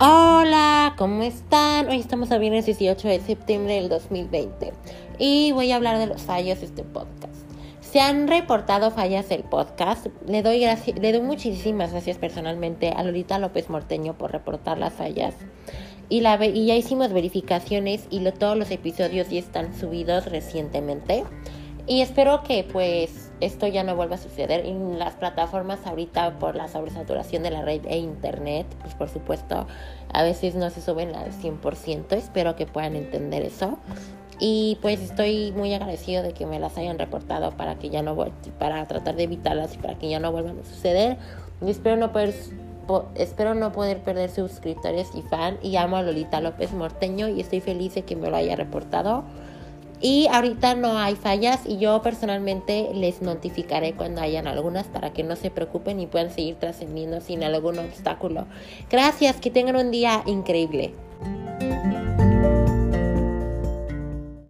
Hola, ¿cómo están? Hoy estamos a viernes 18 de septiembre del 2020 y voy a hablar de los fallos de este podcast. Se han reportado fallas del podcast. Le doy, le doy muchísimas gracias personalmente a Lolita López Morteño por reportar las fallas. Y, la, y ya hicimos verificaciones y todos los episodios ya están subidos recientemente. Y espero que pues esto ya no vuelva a suceder en las plataformas ahorita por la sobresaturación de la red e internet, pues por supuesto a veces no se suben al 100%, espero que puedan entender eso. Y pues estoy muy agradecido de que me las hayan reportado para que ya no para tratar de evitarlas y para que ya no vuelvan a suceder. Y espero no poder espero no poder perder suscriptores y fan y amo a Lolita López Morteño y estoy feliz de que me lo haya reportado. Y ahorita no hay fallas y yo personalmente les notificaré cuando hayan algunas para que no se preocupen y puedan seguir trascendiendo sin algún obstáculo. Gracias, que tengan un día increíble.